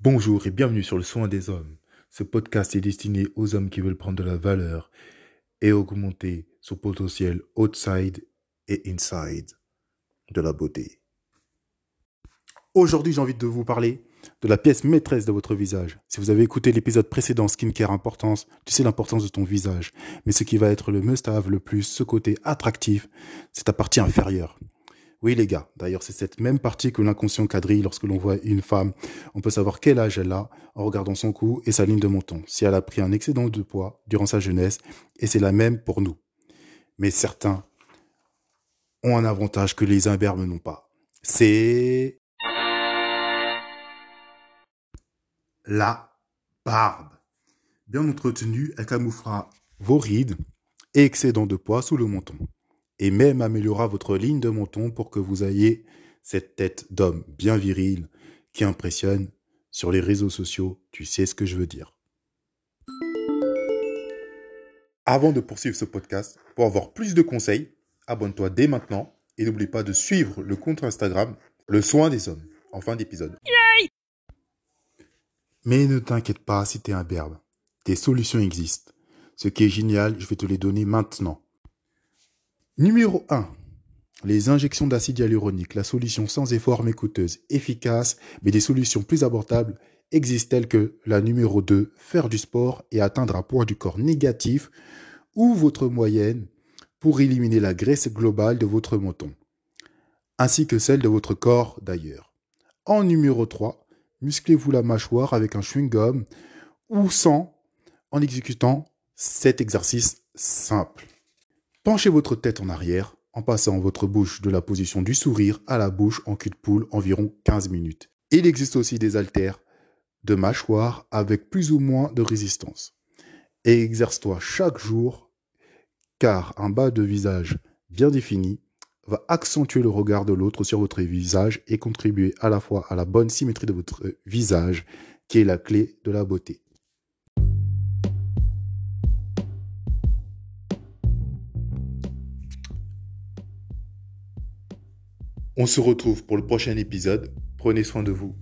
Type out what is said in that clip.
Bonjour et bienvenue sur le soin des hommes. Ce podcast est destiné aux hommes qui veulent prendre de la valeur et augmenter son potentiel outside et inside de la beauté. Aujourd'hui, j'ai envie de vous parler de la pièce maîtresse de votre visage. Si vous avez écouté l'épisode précédent Skincare Importance, tu sais l'importance de ton visage. Mais ce qui va être le must-have le plus, ce côté attractif, c'est ta partie inférieure. Oui les gars, d'ailleurs c'est cette même partie que l'inconscient quadrille lorsque l'on voit une femme. On peut savoir quel âge elle a en regardant son cou et sa ligne de menton, si elle a pris un excédent de poids durant sa jeunesse, et c'est la même pour nous. Mais certains ont un avantage que les imberbes n'ont pas. C'est la barbe. Bien entretenue, elle camouflera vos rides et excédent de poids sous le menton et même améliorera votre ligne de menton pour que vous ayez cette tête d'homme bien viril qui impressionne sur les réseaux sociaux. Tu sais ce que je veux dire. Avant de poursuivre ce podcast, pour avoir plus de conseils, abonne-toi dès maintenant et n'oublie pas de suivre le compte Instagram Le Soin des Hommes en fin d'épisode. Mais ne t'inquiète pas si t'es un berbe. Des solutions existent. Ce qui est génial, je vais te les donner maintenant. Numéro 1. Les injections d'acide hyaluronique, la solution sans effort mais coûteuse, efficace, mais des solutions plus abordables existent telles que la numéro 2, faire du sport et atteindre un poids du corps négatif ou votre moyenne pour éliminer la graisse globale de votre menton, ainsi que celle de votre corps d'ailleurs. En numéro 3, musclez-vous la mâchoire avec un chewing-gum ou sans en exécutant cet exercice simple. Penchez votre tête en arrière en passant votre bouche de la position du sourire à la bouche en cul de poule environ 15 minutes. Il existe aussi des haltères de mâchoire avec plus ou moins de résistance. Et exerce-toi chaque jour car un bas de visage bien défini va accentuer le regard de l'autre sur votre visage et contribuer à la fois à la bonne symétrie de votre visage qui est la clé de la beauté. On se retrouve pour le prochain épisode. Prenez soin de vous.